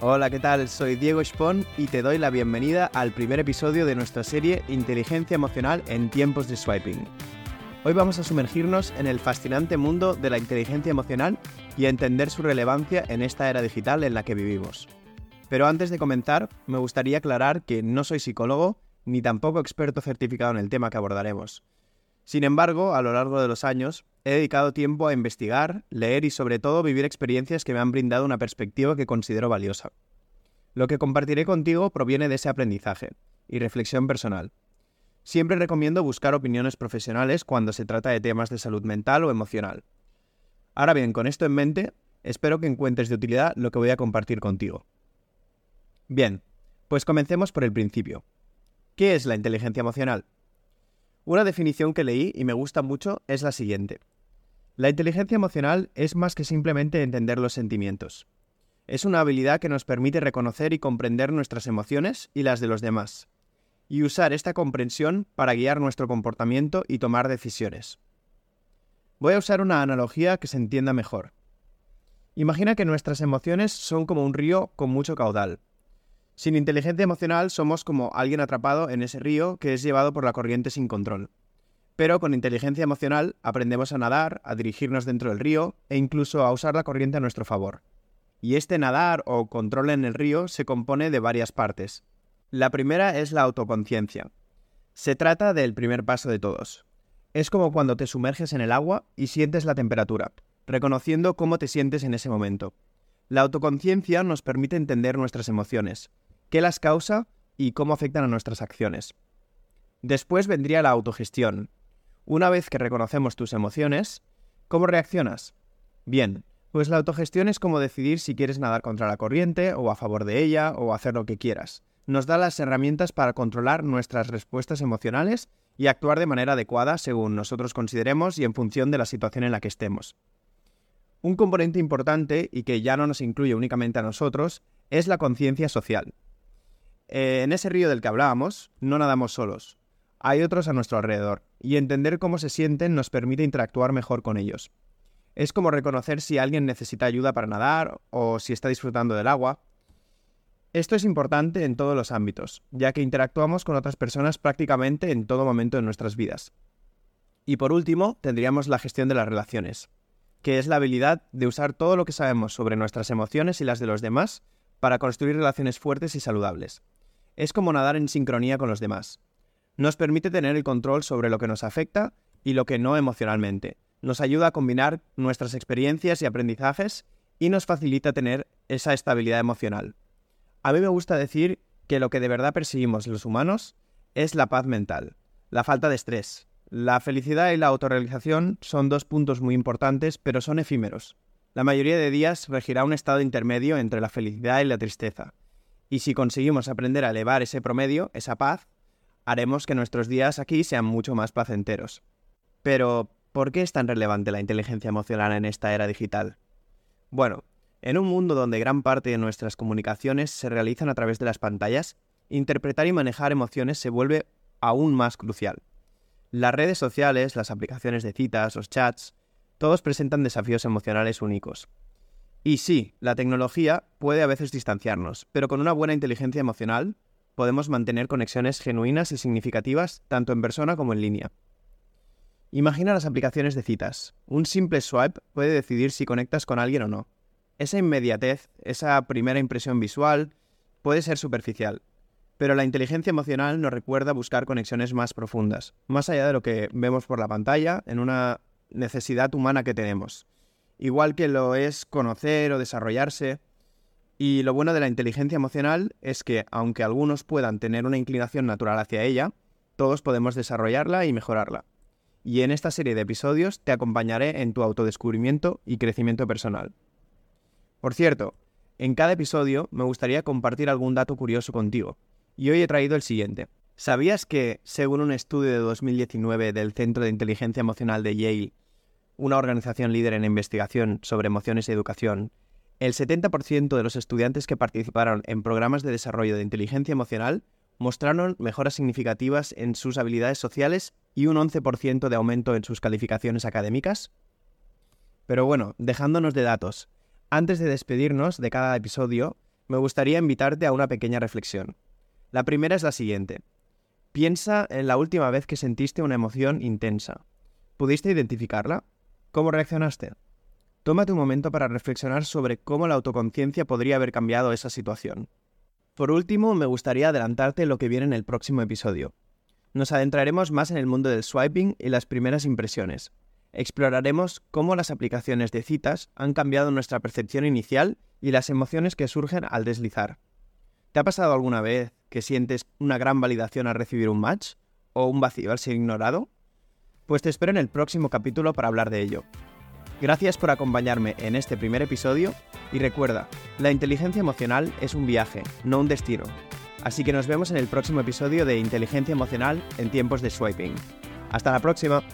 Hola, ¿qué tal? Soy Diego Spon y te doy la bienvenida al primer episodio de nuestra serie Inteligencia Emocional en tiempos de swiping. Hoy vamos a sumergirnos en el fascinante mundo de la inteligencia emocional y a entender su relevancia en esta era digital en la que vivimos. Pero antes de comenzar, me gustaría aclarar que no soy psicólogo ni tampoco experto certificado en el tema que abordaremos. Sin embargo, a lo largo de los años, he dedicado tiempo a investigar, leer y sobre todo vivir experiencias que me han brindado una perspectiva que considero valiosa. Lo que compartiré contigo proviene de ese aprendizaje y reflexión personal. Siempre recomiendo buscar opiniones profesionales cuando se trata de temas de salud mental o emocional. Ahora bien, con esto en mente, espero que encuentres de utilidad lo que voy a compartir contigo. Bien, pues comencemos por el principio. ¿Qué es la inteligencia emocional? Una definición que leí y me gusta mucho es la siguiente. La inteligencia emocional es más que simplemente entender los sentimientos. Es una habilidad que nos permite reconocer y comprender nuestras emociones y las de los demás, y usar esta comprensión para guiar nuestro comportamiento y tomar decisiones. Voy a usar una analogía que se entienda mejor. Imagina que nuestras emociones son como un río con mucho caudal, sin inteligencia emocional somos como alguien atrapado en ese río que es llevado por la corriente sin control. Pero con inteligencia emocional aprendemos a nadar, a dirigirnos dentro del río e incluso a usar la corriente a nuestro favor. Y este nadar o control en el río se compone de varias partes. La primera es la autoconciencia. Se trata del primer paso de todos. Es como cuando te sumerges en el agua y sientes la temperatura, reconociendo cómo te sientes en ese momento. La autoconciencia nos permite entender nuestras emociones, qué las causa y cómo afectan a nuestras acciones. Después vendría la autogestión. Una vez que reconocemos tus emociones, ¿cómo reaccionas? Bien, pues la autogestión es como decidir si quieres nadar contra la corriente o a favor de ella o hacer lo que quieras. Nos da las herramientas para controlar nuestras respuestas emocionales y actuar de manera adecuada según nosotros consideremos y en función de la situación en la que estemos. Un componente importante y que ya no nos incluye únicamente a nosotros es la conciencia social. Eh, en ese río del que hablábamos, no nadamos solos. Hay otros a nuestro alrededor, y entender cómo se sienten nos permite interactuar mejor con ellos. Es como reconocer si alguien necesita ayuda para nadar o si está disfrutando del agua. Esto es importante en todos los ámbitos, ya que interactuamos con otras personas prácticamente en todo momento de nuestras vidas. Y por último, tendríamos la gestión de las relaciones, que es la habilidad de usar todo lo que sabemos sobre nuestras emociones y las de los demás para construir relaciones fuertes y saludables es como nadar en sincronía con los demás. Nos permite tener el control sobre lo que nos afecta y lo que no emocionalmente. Nos ayuda a combinar nuestras experiencias y aprendizajes y nos facilita tener esa estabilidad emocional. A mí me gusta decir que lo que de verdad perseguimos los humanos es la paz mental, la falta de estrés. La felicidad y la autorrealización son dos puntos muy importantes, pero son efímeros. La mayoría de días regirá un estado intermedio entre la felicidad y la tristeza. Y si conseguimos aprender a elevar ese promedio, esa paz, haremos que nuestros días aquí sean mucho más placenteros. Pero, ¿por qué es tan relevante la inteligencia emocional en esta era digital? Bueno, en un mundo donde gran parte de nuestras comunicaciones se realizan a través de las pantallas, interpretar y manejar emociones se vuelve aún más crucial. Las redes sociales, las aplicaciones de citas, los chats, todos presentan desafíos emocionales únicos. Y sí, la tecnología puede a veces distanciarnos, pero con una buena inteligencia emocional podemos mantener conexiones genuinas y significativas tanto en persona como en línea. Imagina las aplicaciones de citas. Un simple swipe puede decidir si conectas con alguien o no. Esa inmediatez, esa primera impresión visual, puede ser superficial, pero la inteligencia emocional nos recuerda buscar conexiones más profundas, más allá de lo que vemos por la pantalla, en una necesidad humana que tenemos igual que lo es conocer o desarrollarse. Y lo bueno de la inteligencia emocional es que, aunque algunos puedan tener una inclinación natural hacia ella, todos podemos desarrollarla y mejorarla. Y en esta serie de episodios te acompañaré en tu autodescubrimiento y crecimiento personal. Por cierto, en cada episodio me gustaría compartir algún dato curioso contigo, y hoy he traído el siguiente. ¿Sabías que, según un estudio de 2019 del Centro de Inteligencia Emocional de Yale, una organización líder en investigación sobre emociones y educación, el 70% de los estudiantes que participaron en programas de desarrollo de inteligencia emocional mostraron mejoras significativas en sus habilidades sociales y un 11% de aumento en sus calificaciones académicas. Pero bueno, dejándonos de datos, antes de despedirnos de cada episodio, me gustaría invitarte a una pequeña reflexión. La primera es la siguiente. Piensa en la última vez que sentiste una emoción intensa. ¿Pudiste identificarla? ¿Cómo reaccionaste? Tómate un momento para reflexionar sobre cómo la autoconciencia podría haber cambiado esa situación. Por último, me gustaría adelantarte lo que viene en el próximo episodio. Nos adentraremos más en el mundo del swiping y las primeras impresiones. Exploraremos cómo las aplicaciones de citas han cambiado nuestra percepción inicial y las emociones que surgen al deslizar. ¿Te ha pasado alguna vez que sientes una gran validación al recibir un match? ¿O un vacío al ser ignorado? Pues te espero en el próximo capítulo para hablar de ello. Gracias por acompañarme en este primer episodio y recuerda, la inteligencia emocional es un viaje, no un destino. Así que nos vemos en el próximo episodio de Inteligencia Emocional en tiempos de swiping. Hasta la próxima.